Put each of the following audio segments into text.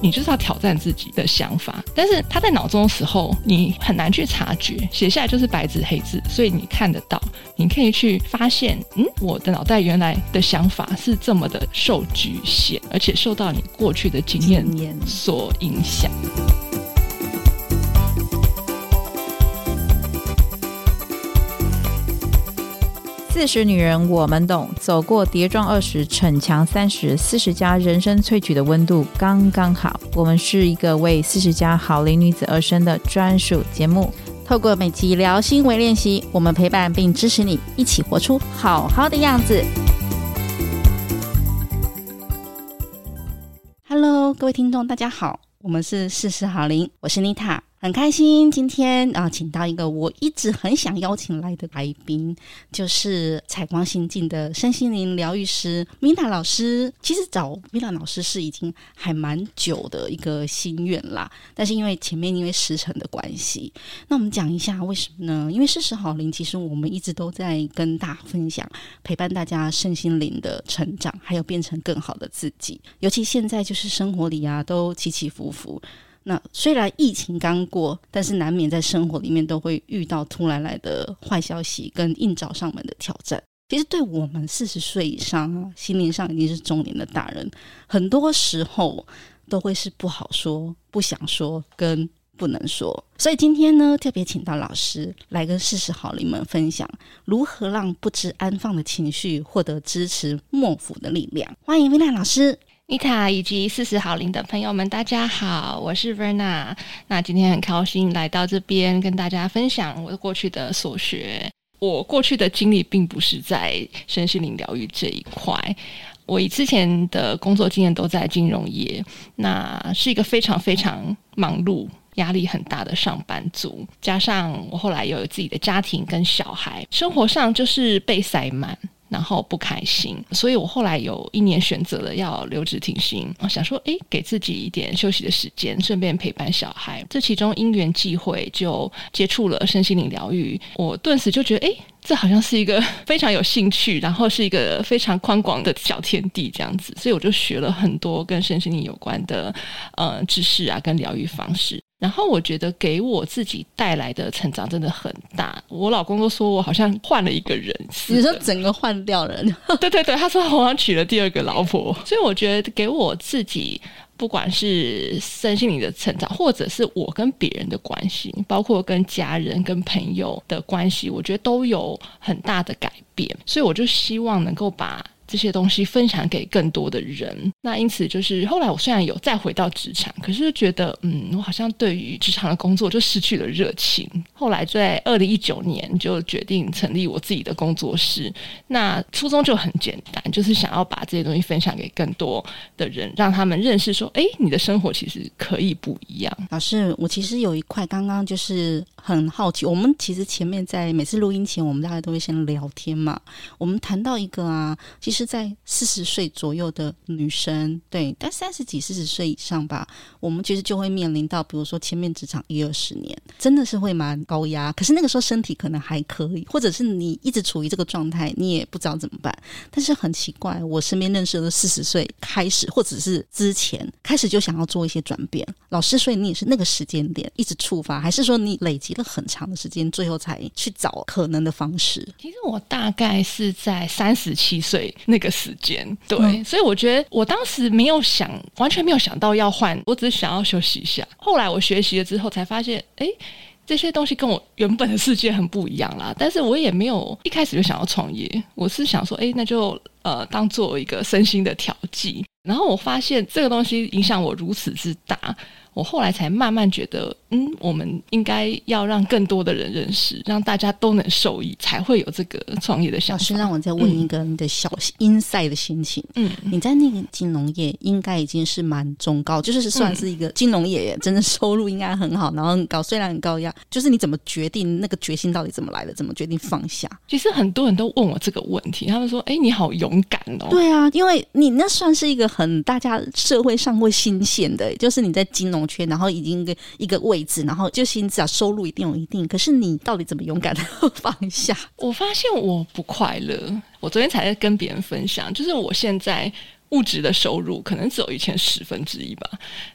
你就是要挑战自己的想法。但是他在脑中的时候，你很难去察觉，写下来就是白纸黑字，所以你看得到，你可以去发现，嗯，我的脑袋原来的想法是这么的受局限，而且受到你过去的经验所影响。四十女人，我们懂。走过跌撞二十，逞强三十，四十加人生萃取的温度刚刚好。我们是一个为四十加好龄女子而生的专属节目。透过每集聊心为练习，我们陪伴并支持你，一起活出好好的样子。Hello，各位听众，大家好，我们是四十好龄，我是妮塔。很开心今天啊，请到一个我一直很想邀请来的来宾，就是采光心境的身心灵疗愈师 Mina 老师。其实找 Mina 老师是已经还蛮久的一个心愿啦，但是因为前面因为时程的关系，那我们讲一下为什么呢？因为四十好龄，其实我们一直都在跟大家分享，陪伴大家身心灵的成长，还有变成更好的自己。尤其现在就是生活里啊，都起起伏伏。那虽然疫情刚过，但是难免在生活里面都会遇到突然来的坏消息跟硬找上门的挑战。其实对我们四十岁以上啊，心灵上已经是中年的大人，很多时候都会是不好说、不想说跟不能说。所以今天呢，特别请到老师来跟四十好龄们分享，如何让不知安放的情绪获得支持莫府的力量。欢迎薇娜老师。妮塔以及四十好龄的朋友们，大家好，我是 Verna。那今天很高兴来到这边跟大家分享我过去的所学。我过去的经历并不是在身心灵疗愈这一块，我以之前的工作经验都在金融业，那是一个非常非常忙碌、压力很大的上班族。加上我后来又有自己的家庭跟小孩，生活上就是被塞满。然后不开心，所以我后来有一年选择了要留职停薪。我想说，诶，给自己一点休息的时间，顺便陪伴小孩。这其中因缘际会，就接触了身心灵疗愈。我顿时就觉得，诶，这好像是一个非常有兴趣，然后是一个非常宽广的小天地这样子。所以我就学了很多跟身心灵有关的呃知识啊，跟疗愈方式。然后我觉得给我自己带来的成长真的很大。我老公都说我好像换了一个人，你说整个换掉了？对对对，他说我好像娶了第二个老婆。所以我觉得给我自己，不管是身心灵的成长，或者是我跟别人的关系，包括跟家人、跟朋友的关系，我觉得都有很大的改变。所以我就希望能够把。这些东西分享给更多的人，那因此就是后来我虽然有再回到职场，可是觉得嗯，我好像对于职场的工作就失去了热情。后来在二零一九年就决定成立我自己的工作室，那初衷就很简单，就是想要把这些东西分享给更多的人，让他们认识说，哎，你的生活其实可以不一样。老师，我其实有一块刚刚就是很好奇，我们其实前面在每次录音前，我们大家都会先聊天嘛，我们谈到一个啊，其实。是在四十岁左右的女生，对，但三十几、四十岁以上吧，我们其实就会面临到，比如说前面职场一二十年，真的是会蛮高压。可是那个时候身体可能还可以，或者是你一直处于这个状态，你也不知道怎么办。但是很奇怪，我身边认识的四十岁开始，或者是之前开始就想要做一些转变。老师，所以你也是那个时间点一直触发，还是说你累积了很长的时间，最后才去找可能的方式？其实我大概是在三十七岁。那个时间，对，嗯、所以我觉得我当时没有想，完全没有想到要换，我只是想要休息一下。后来我学习了之后，才发现，哎，这些东西跟我原本的世界很不一样啦。但是我也没有一开始就想要创业，我是想说，哎，那就呃当做一个身心的调剂。然后我发现这个东西影响我如此之大。我后来才慢慢觉得，嗯，我们应该要让更多的人认识，让大家都能受益，才会有这个创业的想法。老师，让我再问一个你的小 inside 的心情。嗯，你在那个金融业应该已经是蛮中高，就是算是一个金融业，真的收入应该很好，然后很高，虽然很高压，就是你怎么决定那个决心到底怎么来的？怎么决定放下？其实很多人都问我这个问题，他们说：“哎，你好勇敢哦。”对啊，因为你那算是一个很大家社会上会新鲜的，就是你在金融。圈，然后已经一个一个位置，然后就心知道收入一定有一定，可是你到底怎么勇敢的 放下？我发现我不快乐。我昨天才在跟别人分享，就是我现在物质的收入可能只有以前十分之一吧，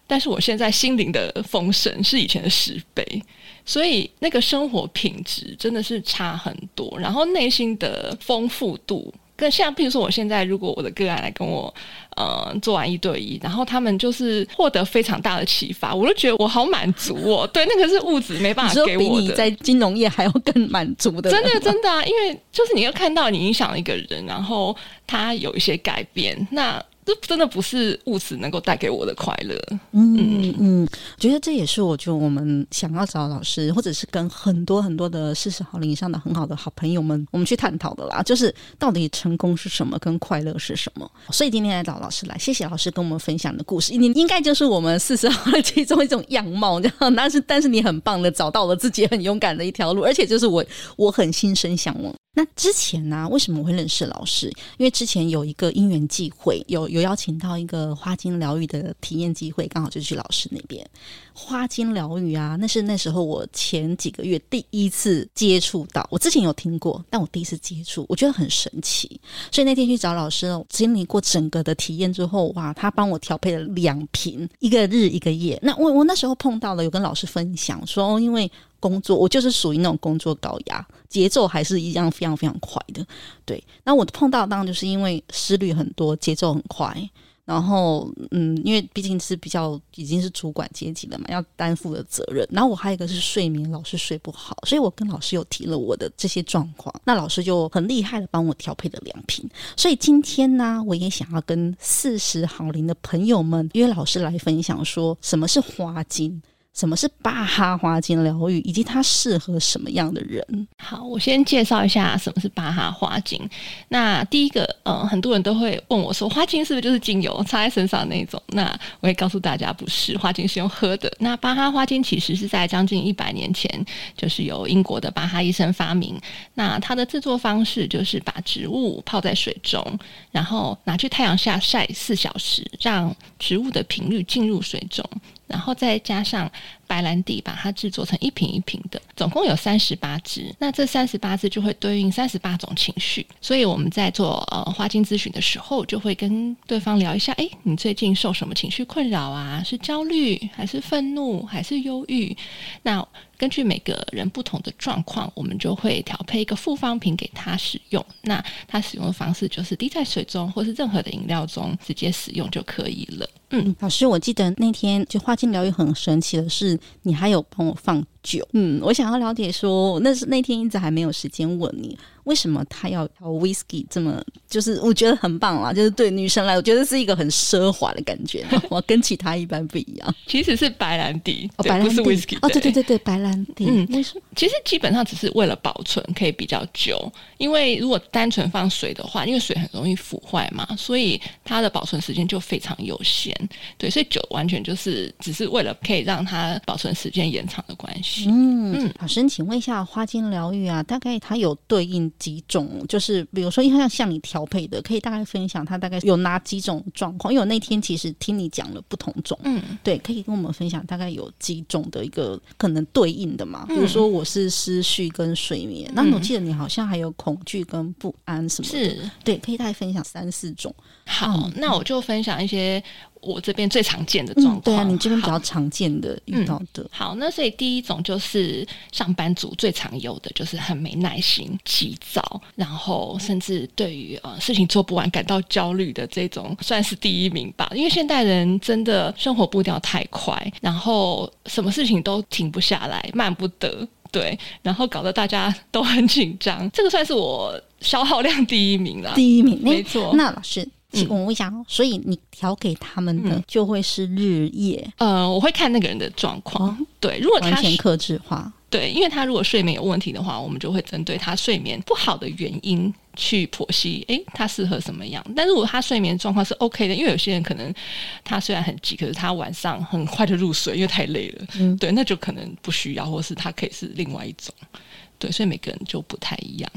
但是我现在心灵的丰盛是以前的十倍，所以那个生活品质真的是差很多，然后内心的丰富度。更像，譬如说，我现在如果我的个案来跟我，呃，做完一对一，然后他们就是获得非常大的启发，我就觉得我好满足哦。对，那个是物质没办法给我的，比你在金融业还要更满足的。真的，真的啊，因为就是你要看到你影响了一个人，然后他有一些改变，那。这真的不是物质能够带给我的快乐。嗯嗯嗯，觉得这也是我觉得我们想要找老师，或者是跟很多很多的四十好龄以上的很好的好朋友们，我们去探讨的啦。就是到底成功是什么，跟快乐是什么？所以今天来找老师来，谢谢老师跟我们分享的故事。你应该就是我们四十好的其中一种样貌，这样。但是但是你很棒的找到了自己很勇敢的一条路，而且就是我我很心生向往。那之前呢、为什么我会认识老师？因为之前有一个因缘际会，有有邀请到一个花精疗愈的体验机会，刚好就去老师那边。花精疗愈啊，那是那时候我前几个月第一次接触到。我之前有听过，但我第一次接触，我觉得很神奇。所以那天去找老师，经历过整个的体验之后，哇，他帮我调配了两瓶，一个日一个夜。那我我那时候碰到了，有跟老师分享说，因为。工作，我就是属于那种工作高压，节奏还是一样非常非常快的。对，那我碰到当然就是因为思虑很多，节奏很快。然后，嗯，因为毕竟是比较已经是主管阶级了嘛，要担负的责任。然后我还有一个是睡眠，老是睡不好，所以我跟老师有提了我的这些状况，那老师就很厉害的帮我调配了两瓶。所以今天呢，我也想要跟四十好龄的朋友们约老师来分享，说什么是花精。什么是巴哈花精疗愈，以及它适合什么样的人？好，我先介绍一下什么是巴哈花精。那第一个，嗯，很多人都会问我说，花精是不是就是精油擦在身上那种？那我会告诉大家，不是，花精是用喝的。那巴哈花精其实是在将近一百年前，就是由英国的巴哈医生发明。那它的制作方式就是把植物泡在水中，然后拿去太阳下晒四小时，让植物的频率进入水中。然后再加上白兰地，把它制作成一瓶一瓶的，总共有三十八支。那这三十八支就会对应三十八种情绪。所以我们在做呃花精咨询的时候，就会跟对方聊一下：哎，你最近受什么情绪困扰啊？是焦虑，还是愤怒，还是忧郁？那根据每个人不同的状况，我们就会调配一个复方瓶给他使用。那他使用的方式就是滴在水中，或是任何的饮料中直接使用就可以了。嗯，老师，我记得那天就花精疗愈很神奇的是，你还有帮我放酒。嗯，我想要了解说，那是那天一直还没有时间问你。为什么他要调 whisky 这么？就是我觉得很棒啦，就是对女生来，我觉得是一个很奢华的感觉。我跟其他一般不一样，其实是白兰地，哦，白兰地，不是 whisky。哦，对对对对，白兰地。嗯，其实基本上只是为了保存，可以比较久。因为如果单纯放水的话，因为水很容易腐坏嘛，所以它的保存时间就非常有限。对，所以酒完全就是只是为了可以让它保存时间延长的关系。嗯嗯，老师，请问一下，花精疗愈啊，大概它有对应几种？就是比如说，因为像像你调配的，可以大概分享它大概有哪几种状况？因为我那天其实听你讲了不同种，嗯，对，可以跟我们分享大概有几种的一个可能对应的嘛？比如说我是思绪跟睡眠，那、嗯、我记得你好像还有恐惧跟不安什么的，是对，可以大概分享三四种。好，嗯、那我就分享一些。我这边最常见的状况，嗯，对啊，你这边比较常见的遇到的。嗯，好，那所以第一种就是上班族最常有的，就是很没耐心、急躁，然后甚至对于呃事情做不完感到焦虑的这种，算是第一名吧。因为现代人真的生活步调太快，然后什么事情都停不下来，慢不得，对，然后搞得大家都很紧张。这个算是我消耗量第一名了，第一名，没错。那老师。请问一下，所以你调给他们的就会是日夜？嗯、呃，我会看那个人的状况。哦、对，如果他完全克制化，对，因为他如果睡眠有问题的话，我们就会针对他睡眠不好的原因去剖析。诶，他适合什么样？但如果他睡眠状况是 OK 的，因为有些人可能他虽然很急，可是他晚上很快就入睡，因为太累了。嗯，对，那就可能不需要，或是他可以是另外一种。对，所以每个人就不太一样。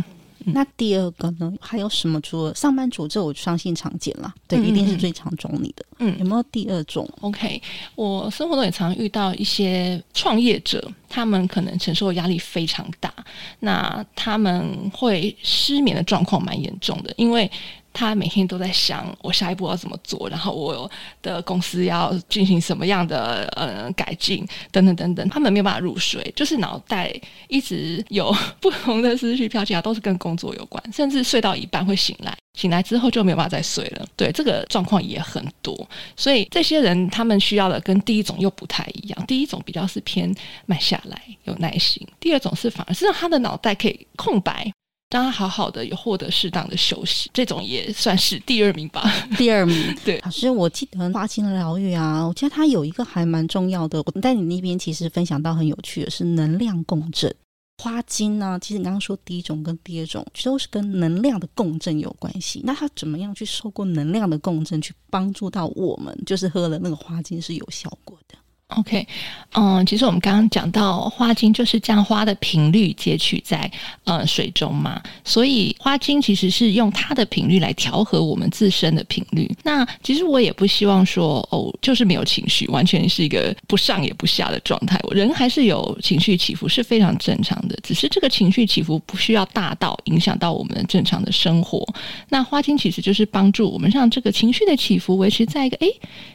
那第二个呢？还有什么？除了上班族，这我相信常见啦。对，一定是最常中你的。嗯，有没有第二种？OK，我生活中也常遇到一些创业者，他们可能承受的压力非常大，那他们会失眠的状况蛮严重的，因为。他每天都在想我下一步要怎么做，然后我的公司要进行什么样的呃改进等等等等，他们没有办法入睡，就是脑袋一直有不同的思绪飘进来，都是跟工作有关，甚至睡到一半会醒来。醒来之后就没有办法再睡了，对，这个状况也很多，所以这些人他们需要的跟第一种又不太一样。第一种比较是偏慢下来、有耐心；第二种是反而是让他的脑袋可以空白，让他好好的有获得适当的休息。这种也算是第二名吧。第二名，对。老师，我记得花精疗愈啊，我觉得它有一个还蛮重要的。我在你那边其实分享到很有趣的是能量共振。花精呢，其实你刚刚说第一种跟第二种，其实都是跟能量的共振有关系。那它怎么样去受过能量的共振，去帮助到我们，就是喝了那个花精是有效果的。OK，嗯，其实我们刚刚讲到花精就是将花的频率截取在呃水中嘛，所以花精其实是用它的频率来调和我们自身的频率。那其实我也不希望说哦，就是没有情绪，完全是一个不上也不下的状态。我人还是有情绪起伏，是非常正常的。只是这个情绪起伏不需要大到影响到我们正常的生活。那花精其实就是帮助我们让这个情绪的起伏维持在一个诶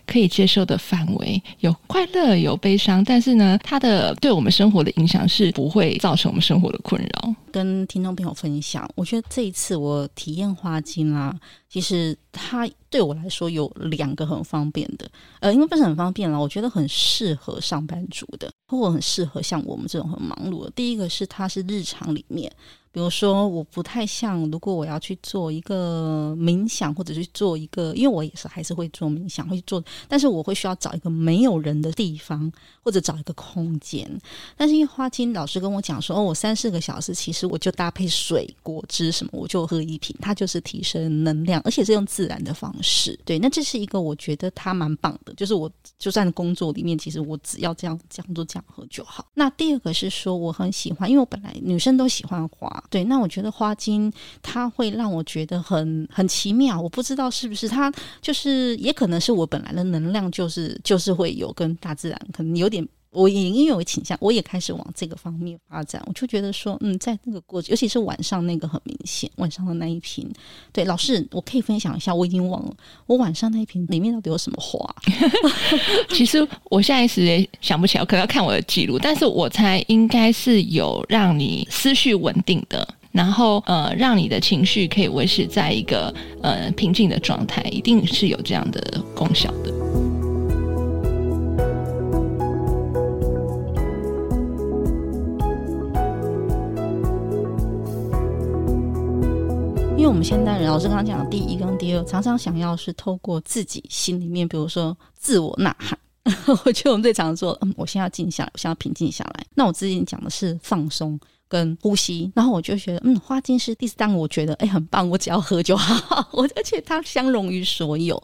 可以接受的范围，有快乐。有悲伤，但是呢，它的对我们生活的影响是不会造成我们生活的困扰。跟听众朋友分享，我觉得这一次我体验花精啦，其实它对我来说有两个很方便的，呃，因为不是很方便啦，我觉得很适合上班族的，或很适合像我们这种很忙碌的。第一个是它是日常里面。比如说，我不太像，如果我要去做一个冥想，或者去做一个，因为我也是还是会做冥想，会做，但是我会需要找一个没有人的地方，或者找一个空间。但是因为花精老师跟我讲说，哦，我三四个小时，其实我就搭配水果汁什么，我就喝一瓶，它就是提升能量，而且是用自然的方式。对，那这是一个我觉得它蛮棒的，就是我就算工作里面，其实我只要这样这样做这样喝就好。那第二个是说，我很喜欢，因为我本来女生都喜欢花。对，那我觉得花精它会让我觉得很很奇妙，我不知道是不是它就是，也可能是我本来的能量就是就是会有跟大自然可能有点，我也因为有倾向，我也开始往这个方面发展，我就觉得说，嗯，在那个过程，尤其是晚上那个很明显，晚上的那一瓶，对，老师，我可以分享一下，我已经忘了我晚上那一瓶里面到底有什么花。其实我现在一时也想不起来，我可能要看我的记录，但是我猜应该是有让你思绪稳定的，然后呃，让你的情绪可以维持在一个呃平静的状态，一定是有这样的功效的。我们现代人，老师刚刚讲的第一跟第二，常常想要是透过自己心里面，比如说自我呐喊。我觉得我们最常说，嗯，我现在要静下来，我现在要平静下来。那我之前讲的是放松跟呼吸，然后我就觉得，嗯，花精是第三个，我觉得哎很棒，我只要喝就好。我而且它相容于所有。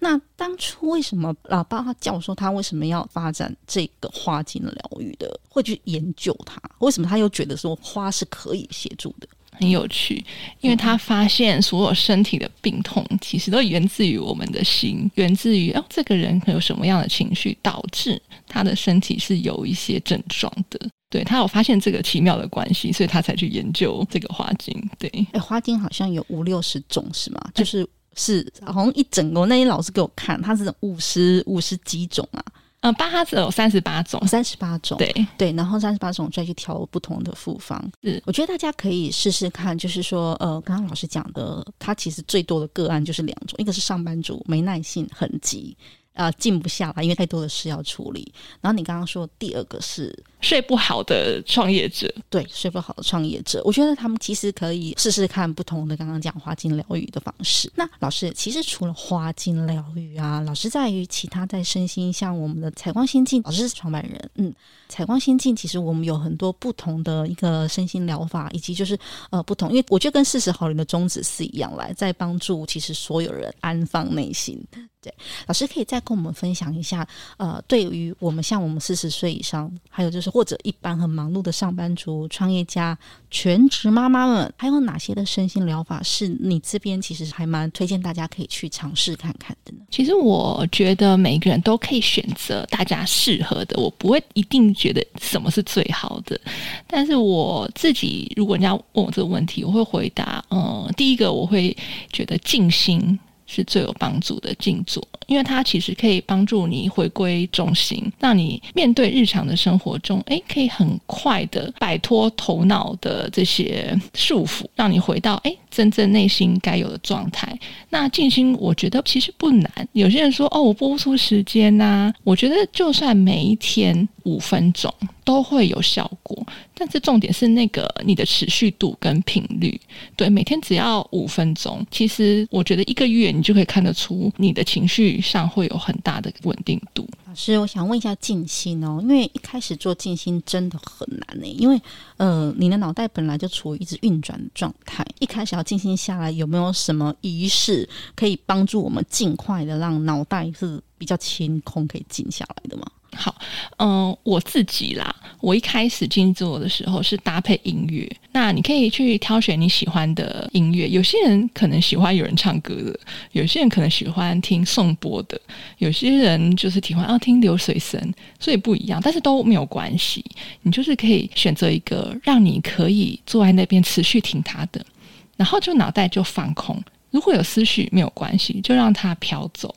那当初为什么老爸他叫我说他为什么要发展这个花精疗愈的，会去研究它？为什么他又觉得说花是可以协助的？很有趣，因为他发现所有身体的病痛其实都源自于我们的心，源自于哦，这个人有什么样的情绪导致他的身体是有一些症状的。对，他有发现这个奇妙的关系，所以他才去研究这个花精。对，哎，花精好像有五六十种是吗？就是是好像一整个，那些老师给我看，他是五十五十几种啊。嗯，巴哈子有三十八种，三十八种，对对，然后三十八种再去调不同的复方。嗯，我觉得大家可以试试看，就是说，呃，刚刚老师讲的，他其实最多的个案就是两种，一个是上班族没耐性，很急。啊，静不下来，因为太多的事要处理。然后你刚刚说第二个是睡不好的创业者，对，睡不好的创业者，我觉得他们其实可以试试看不同的刚刚讲花精疗愈的方式。那老师，其实除了花精疗愈啊，老师在于其他在身心，像我们的采光心境，老师是创办人，嗯，采光心境其实我们有很多不同的一个身心疗法，以及就是呃不同，因为我觉得跟四十好龄的宗旨是一样来，在帮助其实所有人安放内心。对，老师可以再跟我们分享一下，呃，对于我们像我们四十岁以上，还有就是或者一般很忙碌的上班族、创业家、全职妈妈们，还有哪些的身心疗法是你这边其实还蛮推荐大家可以去尝试看看的呢？其实我觉得每个人都可以选择大家适合的，我不会一定觉得什么是最好的。但是我自己，如果人家问我这个问题，我会回答：嗯，第一个我会觉得静心。是最有帮助的静坐，因为它其实可以帮助你回归中心，让你面对日常的生活中，诶，可以很快的摆脱头脑的这些束缚，让你回到诶真正内心该有的状态。那静心，我觉得其实不难。有些人说哦，我拨不出时间呐、我觉得就算每一天五分钟。都会有效果，但是重点是那个你的持续度跟频率。对，每天只要五分钟，其实我觉得一个月你就可以看得出你的情绪上会有很大的稳定度。老师，我想问一下静心哦，因为一开始做静心真的很难呢，因为呃，你的脑袋本来就处于一直运转的状态，一开始要静心下来，有没有什么仪式可以帮助我们尽快的让脑袋是比较清空，可以静下来的吗？好，嗯、我自己啦，我一开始静坐的时候是搭配音乐。那你可以去挑选你喜欢的音乐。有些人可能喜欢有人唱歌的，有些人可能喜欢听颂钵的，有些人就是喜欢要听流水声，所以不一样，但是都没有关系。你就是可以选择一个让你可以坐在那边持续听它的，然后就脑袋就放空。如果有思绪没有关系，就让它飘走。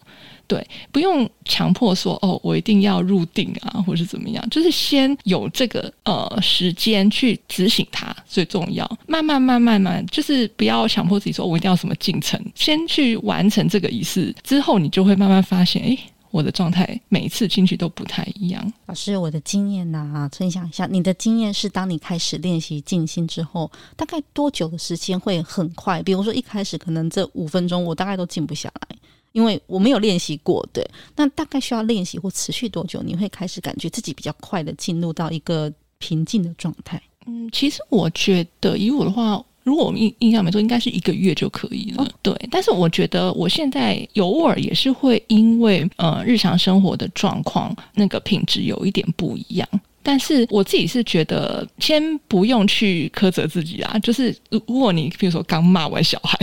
对，不用强迫说哦，我一定要入定啊，或是怎么样，就是先有这个呃时间去执行它最重要。慢慢慢慢慢，就是不要强迫自己说，我一定要什么进程，先去完成这个仪式之后，你就会慢慢发现，哎，我的状态每一次进去都不太一样。老师，我的经验呢、啊，分享一下，你的经验是，当你开始练习静心之后，大概多久的时间会很快？比如说一开始可能这五分钟，我大概都静不下来。因为我没有练习过，对，那大概需要练习或持续多久？你会开始感觉自己比较快的进入到一个平静的状态？嗯，其实我觉得以我的话，如果我印印象没错，应该是一个月就可以了。哦、对，但是我觉得我现在偶尔也是会因为呃日常生活的状况，那个品质有一点不一样。但是我自己是觉得，先不用去苛责自己啊。就是如果你比如说刚骂完小孩，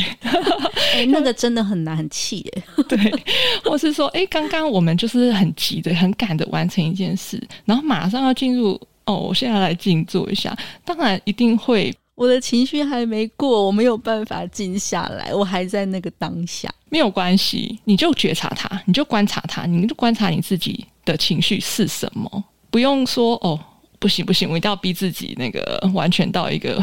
哎、欸，那个真的很难很气耶。对，或是说，哎、欸，刚刚我们就是很急的、很赶的完成一件事，然后马上要进入哦，我现在来静坐一下。当然一定会，我的情绪还没过，我没有办法静下来，我还在那个当下。没有关系，你就觉察它，你就观察它，你就观察你自己的情绪是什么。不用说哦，不行不行，我一定要逼自己那个完全到一个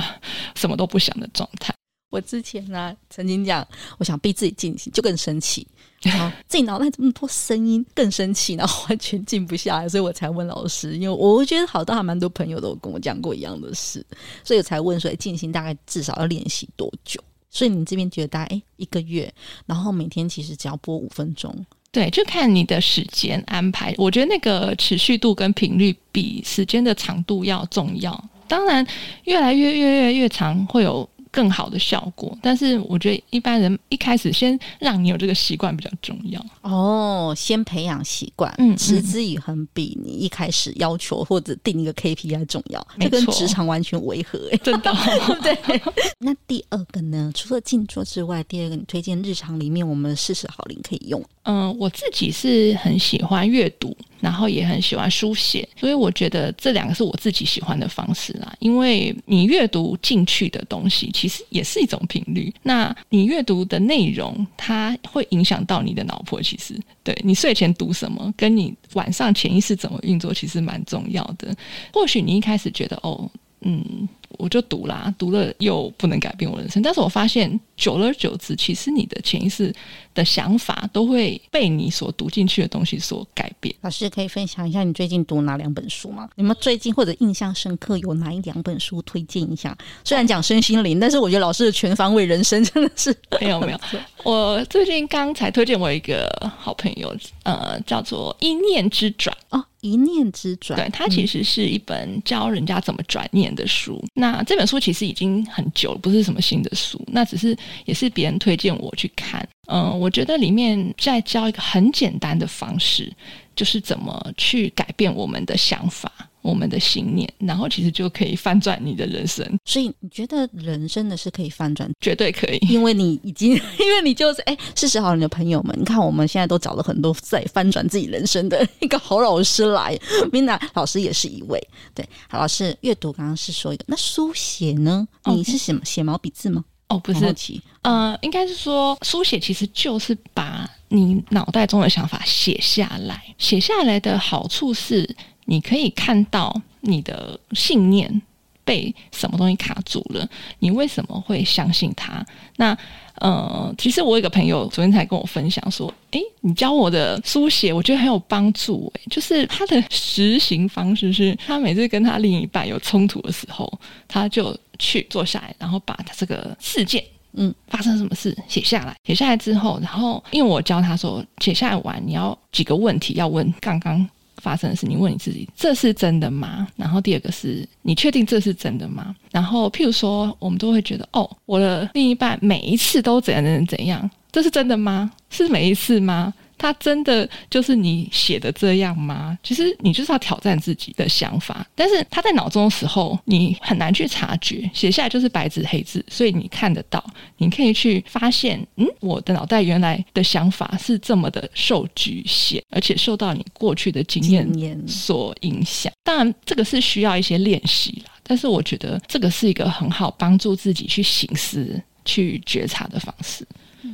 什么都不想的状态。我之前呢、曾经讲，我想逼自己静心，就更生气，然后自己脑袋这么多声音，更生气，然后完全静不下来，所以我才问老师，因为我觉得好多还蛮多朋友都跟我讲过一样的事，所以我才问说，静心大概至少要练习多久？所以你这边觉得大概诶一个月，然后每天其实只要播五分钟。对，就看你的时间安排。我觉得那个持续度跟频率比时间的长度要重要。当然，越来越越越越长会有更好的效果，但是我觉得一般人一开始先让你有这个习惯比较重要哦，先培养习惯，嗯，持之以恒比你一开始要求或者定一个 KPI 重要，这跟职场完全违和，欸，真的，对。那第二个呢？除了静坐之外，第二个你推荐日常里面我们四十好龄可以用？嗯，我自己是很喜欢阅读。然后也很喜欢书写，所以我觉得这两个是我自己喜欢的方式啦。因为你阅读进去的东西，其实也是一种频率。那你阅读的内容，它会影响到你的脑波。其实，对你睡前读什么，跟你晚上潜意识怎么运作，其实蛮重要的。或许你一开始觉得，哦，嗯。我就读啦，读了又不能改变我人生。但是我发现，久而久之，其实你的潜意识的想法都会被你所读进去的东西所改变。老师可以分享一下你最近读哪两本书吗？你们最近或者印象深刻有哪一两本书推荐一下？虽然讲身心灵，但是我觉得老师的全方位人生真的是没有没有。我最近刚才推荐我一个好朋友，呃，叫做《一念之转》哦。一念之转，对，它其实是一本教人家怎么转念的书。嗯、那这本书其实已经很久了，不是什么新的书，那只是也是别人推荐我去看。嗯，我觉得里面在教一个很简单的方式，就是怎么去改变我们的想法。我们的信念，然后其实就可以翻转你的人生。所以你觉得人生的是可以翻转？绝对可以，因为你已经，因为你就是哎，事实好，你的朋友们，你看我们现在都找了很多在翻转自己人生的一个好老师来。Vina 老师也是一位，对，好老师。阅读刚刚是说一个，那书写呢？你是写写毛笔字吗？哦，不是，呃，应该是说书写其实就是把你脑袋中的想法写下来。写下来的好处是。你可以看到你的信念被什么东西卡住了，你为什么会相信他？那呃，其实我有一个朋友昨天才跟我分享说，诶，你教我的书写，我觉得很有帮助。诶，就是他的实行方式是，他每次跟他另一半有冲突的时候，他就去坐下来，然后把他这个事件，嗯，发生什么事写下来，写下来之后，然后因为我教他说，写下来完你要几个问题要问刚刚。发生的事，你问你自己，这是真的吗？然后第二个是你确定这是真的吗？然后譬如说，我们都会觉得，哦，我的另一半每一次都怎样怎样怎样，这是真的吗？是每一次吗？他真的就是你写的这样吗？其实你就是要挑战自己的想法，但是他在脑中的时候，你很难去察觉，写下来就是白纸黑字，所以你看得到，你可以去发现，嗯，我的脑袋原来的想法是这么的受局限，而且受到你过去的经验所影响。当然，这个是需要一些练习啦，但是我觉得这个是一个很好帮助自己去醒思、去觉察的方式。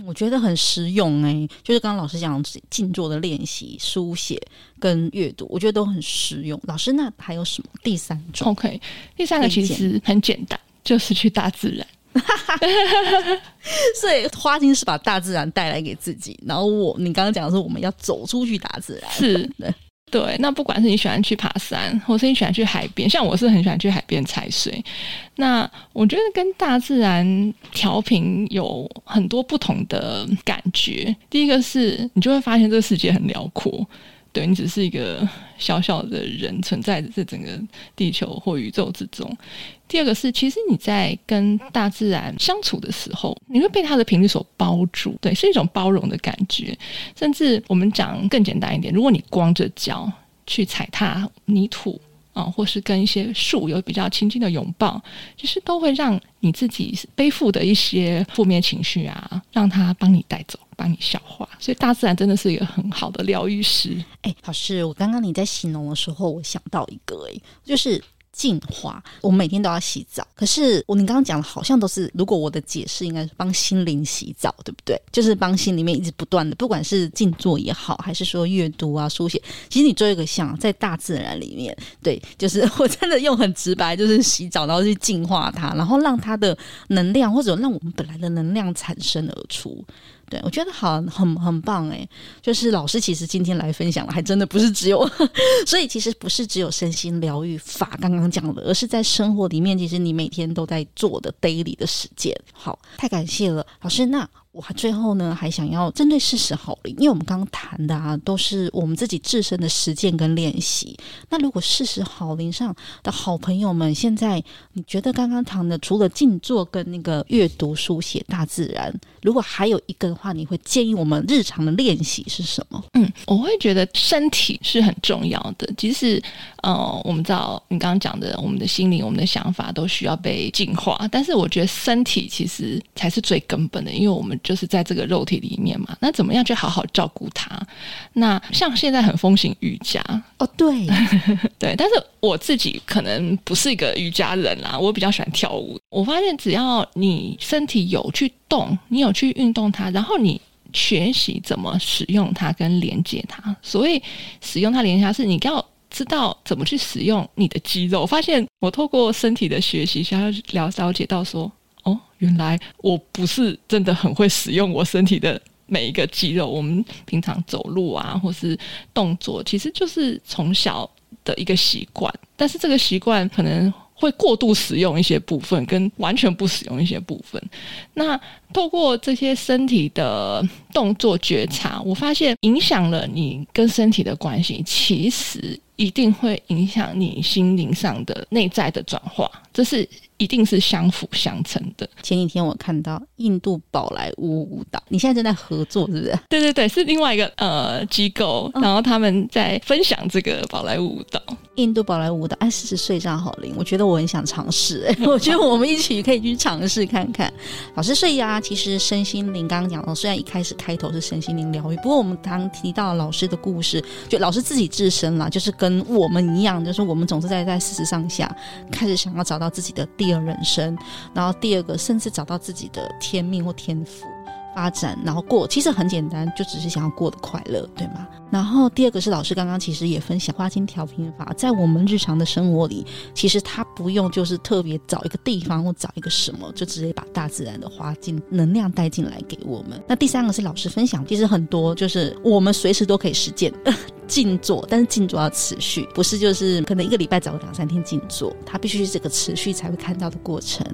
我觉得很实用哎、欸，就是刚刚老师讲静坐的练习、书写跟阅读，我觉得都很实用。老师，那还有什么第三种？OK，第三个其实很简单，就是去大自然。所以花精是把大自然带来给自己，然后我你刚刚讲的是我们要走出去大自然，是的。对，那不管是你喜欢去爬山，或是你喜欢去海边，像我是很喜欢去海边踩水。那我觉得跟大自然调频有很多不同的感觉。第一个是你就会发现这个世界很辽阔。对，你只是一个小小的人，存在在整个地球或宇宙之中。第二个是，其实你在跟大自然相处的时候，你会被它的频率所包住，对，是一种包容的感觉。甚至我们讲更简单一点，如果你光着脚去踩踏泥土啊，或是跟一些树有比较亲近的拥抱，其实都会让你自己背负的一些负面情绪啊，让它帮你带走。帮你消化，所以大自然真的是一个很好的疗愈师。哎，老师，我刚刚你在形容的时候，我想到一个，哎，就是。净化，我们每天都要洗澡。可是我你刚刚讲的，好像都是，如果我的解释应该是帮心灵洗澡，对不对？就是帮心里面一直不断的，不管是静坐也好，还是说阅读啊、书写，其实你做一个像在大自然里面，对，就是我真的用很直白，就是洗澡，然后去净化它，然后让它的能量或者让我们本来的能量产生而出。对，我觉得好很很棒诶，就是老师其实今天来分享了，还真的不是只有，所以其实不是只有身心疗愈法刚刚讲的，而是在生活里面，其实你每天都在做的 daily 的实践。好，太感谢了，老师。那。我最后呢，还想要针对事实好灵，因为我们刚刚谈的啊，都是我们自己自身的实践跟练习。那如果事实好灵上的好朋友们，现在你觉得刚刚谈的，除了静坐跟那个阅读、书写、大自然，如果还有一个的话，你会建议我们日常的练习是什么？嗯，我会觉得身体是很重要的。即使呃，我们知道你刚刚讲的，我们的心灵、我们的想法都需要被净化，但是我觉得身体其实才是最根本的，因为我们。就是在这个肉体里面嘛，那怎么样去好好照顾它？那像现在很风行瑜伽哦，对 对，但是我自己可能不是一个瑜伽人啦，我比较喜欢跳舞。我发现只要你身体有去动，你有去运动它，然后你学习怎么使用它跟连接它。所以使用它连接它，是你要知道怎么去使用你的肌肉。我发现我透过身体的学习，想要了了解到说。原来我不是真的很会使用我身体的每一个肌肉。我们平常走路啊，或是动作，其实就是从小的一个习惯。但是这个习惯可能会过度使用一些部分，跟完全不使用一些部分。那透过这些身体的动作觉察，我发现影响了你跟身体的关系，其实。一定会影响你心灵上的内在的转化，这是。一定是相辅相成的。前几天我看到印度宝莱坞舞蹈，你现在正在合作，是不是？对对对，是另外一个呃机构，然后他们在分享这个宝莱坞舞蹈。印度宝莱坞舞蹈，哎，四十岁这样好灵，我觉得我很想尝试，哎，我觉得我们一起可以去尝试看看。老师，所以啊，其实身心灵刚刚讲了，虽然一开始开头是身心灵疗愈，不过我们刚提到老师的故事，就老师自己自身啦，就是跟我们一样，就是我们总是在在四十上下开始想要找到自己的第。的人生，然后第二个，甚至找到自己的天命或天赋发展，然后过，其实很简单，就只是想要过得快乐，对吗？然后第二个是老师刚刚其实也分享花精调频法，在我们日常的生活里，其实它不用就是特别找一个地方或找一个什么，就直接把大自然的花精能量带进来给我们。那第三个是老师分享，其实很多就是我们随时都可以实践静坐，但是静坐要持续，不是就是可能一个礼拜找个两三天静坐，它必须是这个持续才会看到的过程。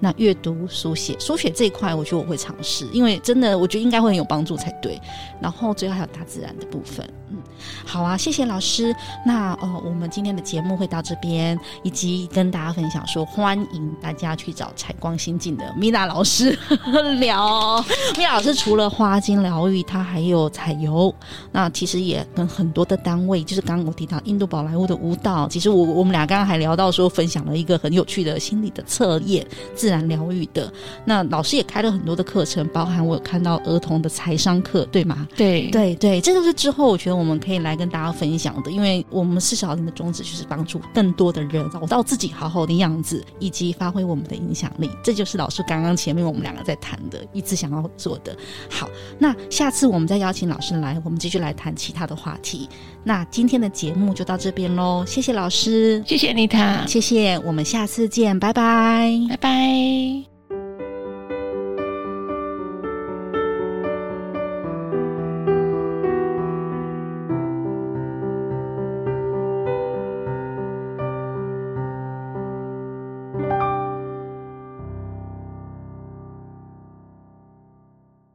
那阅读、书写，书写这一块，我觉得我会尝试，因为真的我觉得应该会很有帮助才对。然后最后还有大自然的部分。嗯，好啊，谢谢老师。那呃，我们今天的节目会到这边，以及跟大家分享说，欢迎大家去找采光心境的米娜老师 聊。米娜老师除了花精疗愈，她还有彩油。那其实也跟很多的单位，就是刚刚我提到印度宝莱坞的舞蹈。其实我我们俩刚刚还聊到说，分享了一个很有趣的心理的测验，自然疗愈的。那老师也开了很多的课程，包含我有看到儿童的财商课，对吗？对对对，这就是之后。我觉得我们可以来跟大家分享的，因为我们四十好龄的宗旨就是帮助更多的人找到自己好好的样子，以及发挥我们的影响力。这就是老师刚刚前面我们两个在谈的，一直想要做的。好，那下次我们再邀请老师来，我们继续来谈其他的话题。那今天的节目就到这边喽，谢谢老师，谢谢妮塔，谢谢，我们下次见，拜拜，拜拜。